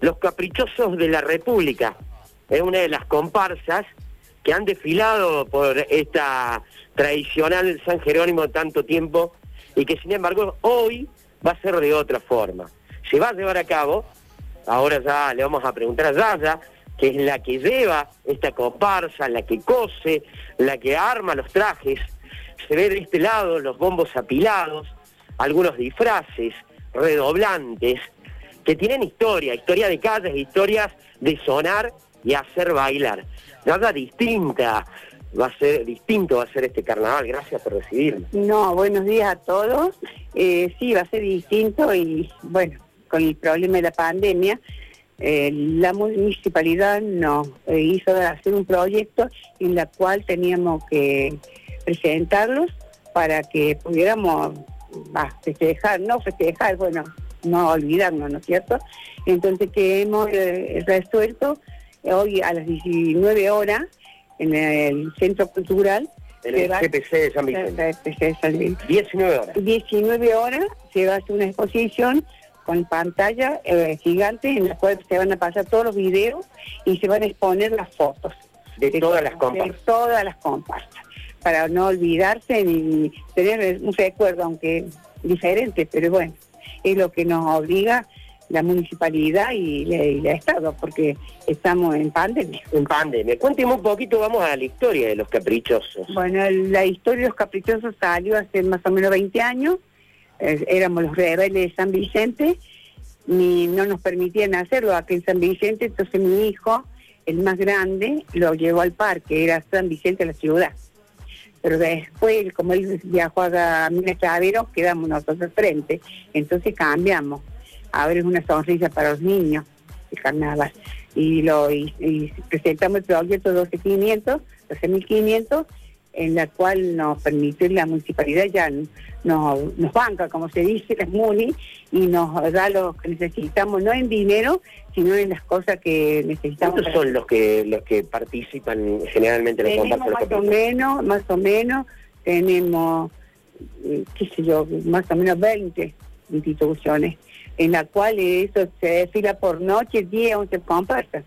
Los Caprichosos de la República. Es una de las comparsas que han desfilado por esta tradicional San Jerónimo tanto tiempo y que sin embargo hoy va a ser de otra forma. Se va a llevar a cabo, ahora ya le vamos a preguntar a Yaya, que es la que lleva esta comparsa, la que cose, la que arma los trajes. Se ve de este lado los bombos apilados, algunos disfraces, redoblantes, que tienen historia, historia de calles, historias de sonar y hacer bailar. Nada distinta, va a ser distinto va a ser este carnaval. Gracias por recibirme. No, buenos días a todos. Eh, sí, va a ser distinto y bueno, con el problema de la pandemia, eh, la municipalidad nos eh, hizo hacer un proyecto en la cual teníamos que presentarlos para que pudiéramos festejar, no festejar, bueno, no olvidarnos, ¿no es cierto? Entonces que hemos eh, resuelto hoy a las 19 horas en el Centro Cultural. En el GPC de San Vicente. 19 horas. 19 horas se va a hacer una exposición con pantalla eh, gigante en la cual se van a pasar todos los videos y se van a exponer las fotos. De, todas las comparsas. De todas las comparsas. Para no olvidarse ni tener un recuerdo, aunque diferente, pero bueno, es lo que nos obliga la municipalidad y, el Estado, porque estamos en pandemia. En pandemia. Cuénteme un poquito, vamos a la historia de los caprichosos. Bueno, la historia de los caprichosos salió hace más o menos 20 años éramos los rebeldes de San Vicente, ni no nos permitían hacerlo aquí en San Vicente, entonces mi hijo, el más grande, lo llevó al parque, era San Vicente la ciudad. Pero después, como él viajó a Minas Chavero, quedamos nosotros frente, entonces cambiamos. Ahora es una sonrisa para los niños, el carnaval. Y, lo, y, presentamos el proyecto 12.500, 12.500, en la cual nos permite la municipalidad ya nos, nos banca, como se dice, las MUNI, y nos da lo que necesitamos, no en dinero, sino en las cosas que necesitamos. ¿Cuántos son los que los que participan generalmente en los Más o menos, más o menos, tenemos, eh, qué sé yo, más o menos 20 instituciones, en la cual eso se desfila por noche, 10, 11 comparsas.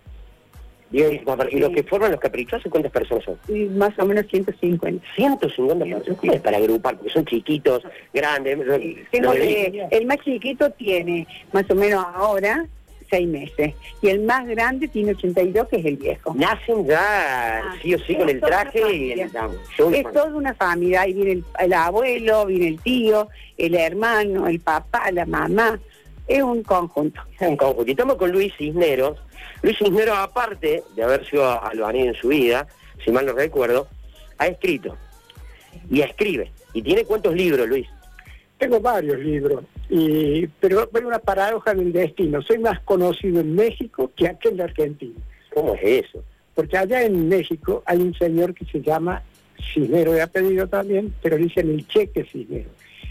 ¿Y los que forman los caprichosos cuántas personas son? más o menos 150. 150 personas para agrupar, porque son chiquitos, grandes. el más chiquito tiene más o menos ahora seis meses. Y el más grande tiene 82, que es el viejo. Nacen ya ah, sí o sí con el traje y el, Es toda una familia. Ahí viene el, abuelo, viene el tío, el hermano, el papá, la mamá. Es un conjunto. Es un conjunto. Y estamos con Luis Cisneros, Luis Cisneros, aparte de haber sido albañil en su vida, si mal no recuerdo, ha escrito y escribe. ¿Y tiene cuántos libros, Luis? Tengo varios libros, y, pero bueno, una paradoja del destino. Soy más conocido en México que aquí en Argentina. ¿Cómo es eso? Porque allá en México hay un señor que se llama Cisnero de apellido también, pero dicen el cheque Cisnero.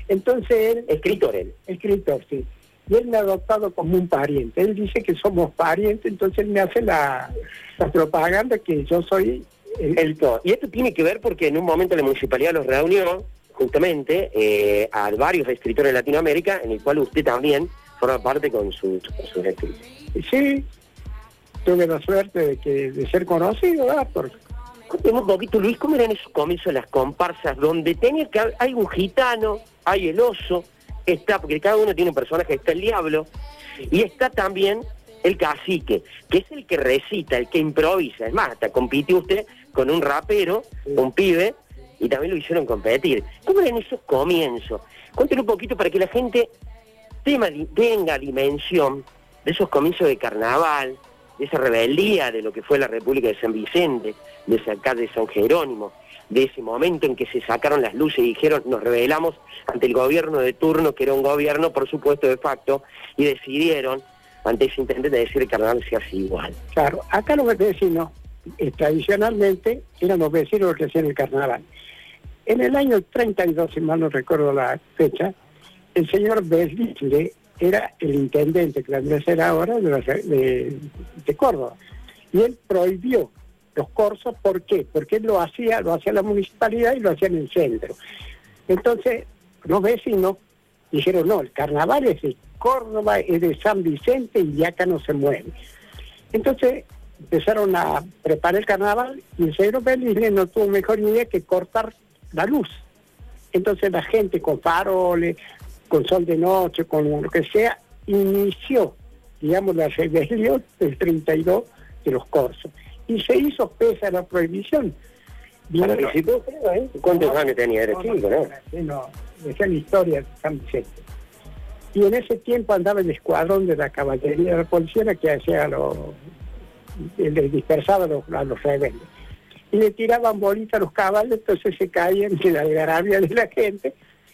Entonces él... Escritor él. Escritor, sí y él me ha adoptado como un pariente. Él dice que somos parientes, entonces él me hace la, propaganda que yo soy el, todo. Y esto tiene que ver porque en un momento la municipalidad los reunió justamente eh, a varios escritores de Latinoamérica, en el cual usted también forma parte con sus su escritos. Sí, tuve la suerte de, que, de ser conocido, ¿verdad? Por... un poquito, Luis, ¿cómo eran esos comienzos las comparsas donde tenía que hay un gitano, hay el oso, está, porque cada uno tiene un personaje, está el diablo, y está también el cacique, que es el que recita, el que improvisa. Es más, hasta compitió usted con un rapero, un pibe, y también lo hicieron competir. ¿Cómo eran esos comienzos? Cuéntenme un poquito para que la gente tenga dimensión de esos comienzos de carnaval, de esa rebeldía de lo que fue la República de San Vicente, de esa calle de San Jerónimo, de ese momento en que se sacaron las luces y dijeron nos rebelamos ante el gobierno de turno, que era un gobierno por supuesto de facto, y decidieron ante ese intento de decir que carnaval se hace igual. Claro, acá los vecinos eh, tradicionalmente eran los vecinos los que hacían el carnaval. En el año 32, si mal no recuerdo la fecha, el señor Beslisle era el intendente, que la ser ahora, de, de Córdoba. Y él prohibió los corsos, ¿por qué? Porque lo hacía, lo hacía la municipalidad y lo hacía en el centro. Entonces, los vecinos Dijeron, no, el carnaval es de Córdoba, es de San Vicente y acá no se mueve. Entonces empezaron a preparar el carnaval y el señor Belisle no tuvo mejor idea que cortar la luz. Entonces la gente con faroles, con sol de noche, con lo que sea, inició, digamos, la rebelión del 32 de los corsos. Y se hizo pese a la prohibición. Creo, ¿eh? ¿Cuántos años tenía? Era cinco, ¿no? No, decía la historia de San Vicente. Y en ese tiempo andaba el escuadrón de la caballería de la policía que hacía los le dispersaba a los, a los rebeldes. Y le tiraban bolitas a los caballos, entonces se caían de la algarabia de la gente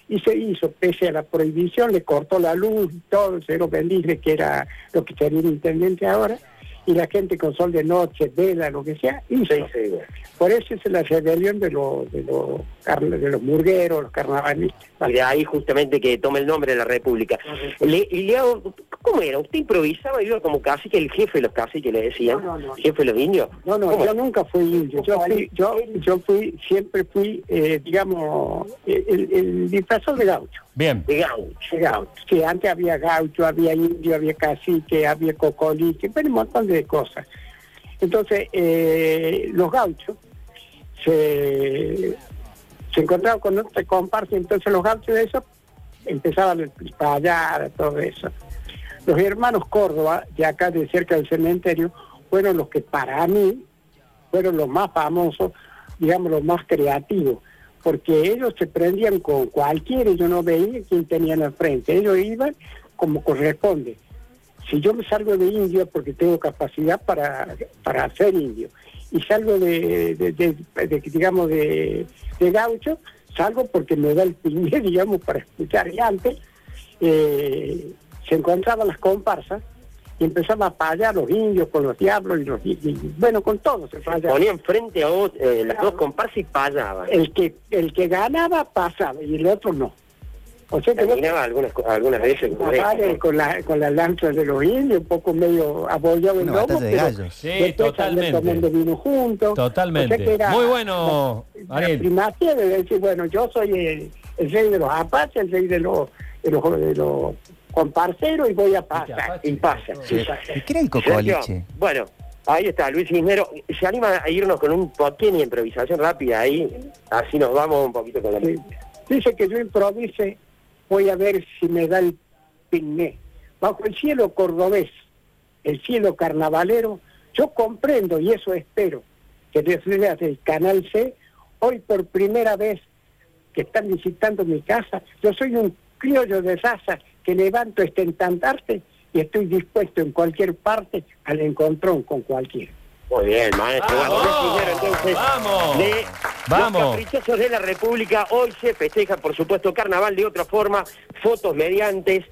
y se hizo, pese a la prohibición, le cortó la luz y todo, el señor Bendice, que era lo que sería el intendente ahora, y la gente con sol de noche, vela, lo que sea, hizo. Sí, sí. Por eso es la rebelión de los de los, carna- de los murgueros, los carnavalistas. Y de ahí justamente que toma el nombre de la República. Le, y le hago, ¿cómo era? ¿Usted improvisaba? Iba como cacique, el jefe de los caciques le decían. No, no, no. ¿Jefe de los indios? No, no, ¿Cómo? yo nunca fui indio. Yo fui, yo, yo fui, siempre fui, eh, digamos, el, el disfrazado de gaucho. Bien. De gaucho. de gaucho. Sí, antes había gaucho, había indio, había cacique, había cocoliche, pero un montón de cosas. Entonces, eh, los gauchos se, se encontraban con otra comparsa, entonces los gauchos de eso empezaban a payar, todo eso. Los hermanos Córdoba, de acá de cerca del cementerio, fueron los que para mí fueron los más famosos, digamos, los más creativos, porque ellos se prendían con cualquiera, yo no veía quién tenían al frente, ellos iban como corresponde. Si yo me salgo de indio porque tengo capacidad para, para ser indio, y salgo de, de- digamos, de gaucho, salgo porque me da el primer, digamos, para escuchar. Y antes eh, se encontraban las comparsas y empezaban a payar los indios con los diablos y los y- y- bueno con todos se payaba. Ponían frente a vos, eh, las dos comparsas y payaban. el que el que ganaba pasaba y el otro no o sea algunas, algunas veces esta, ¿no? con la con la lanza de los indios un poco medio abollado en lomo de pero gallos. Sí, después totalmente. tomando vino juntos Totalmente. O sea que era Muy bueno, la Ariel. primacía de decir bueno yo soy el, el rey de los apaches el rey de los de los, de los comparceros y voy a pasar apache. y pasa Sí. y pasa. ¿Y qué era el cocoliche? Bueno, ahí está, Luis Cisnero. ¿Se anima a irnos con un pequeña improvisación rápida ahí? Así nos vamos un poquito con la Sí. Dice que yo improvise, voy a ver si me da el pigné. Bajo el cielo cordobés, el cielo carnavalero, yo comprendo y eso espero que desde el Canal C, hoy por primera vez que están visitando mi casa, yo soy un criollo de raza que levanto este estandarte y estoy dispuesto en cualquier parte al encontrón con cualquiera. Muy bien, maestro. Entonces, ¡Vamos! de ¡Vamos! Los caprichosos de la República, hoy se festeja, por supuesto, carnaval de otra forma, fotos mediantes.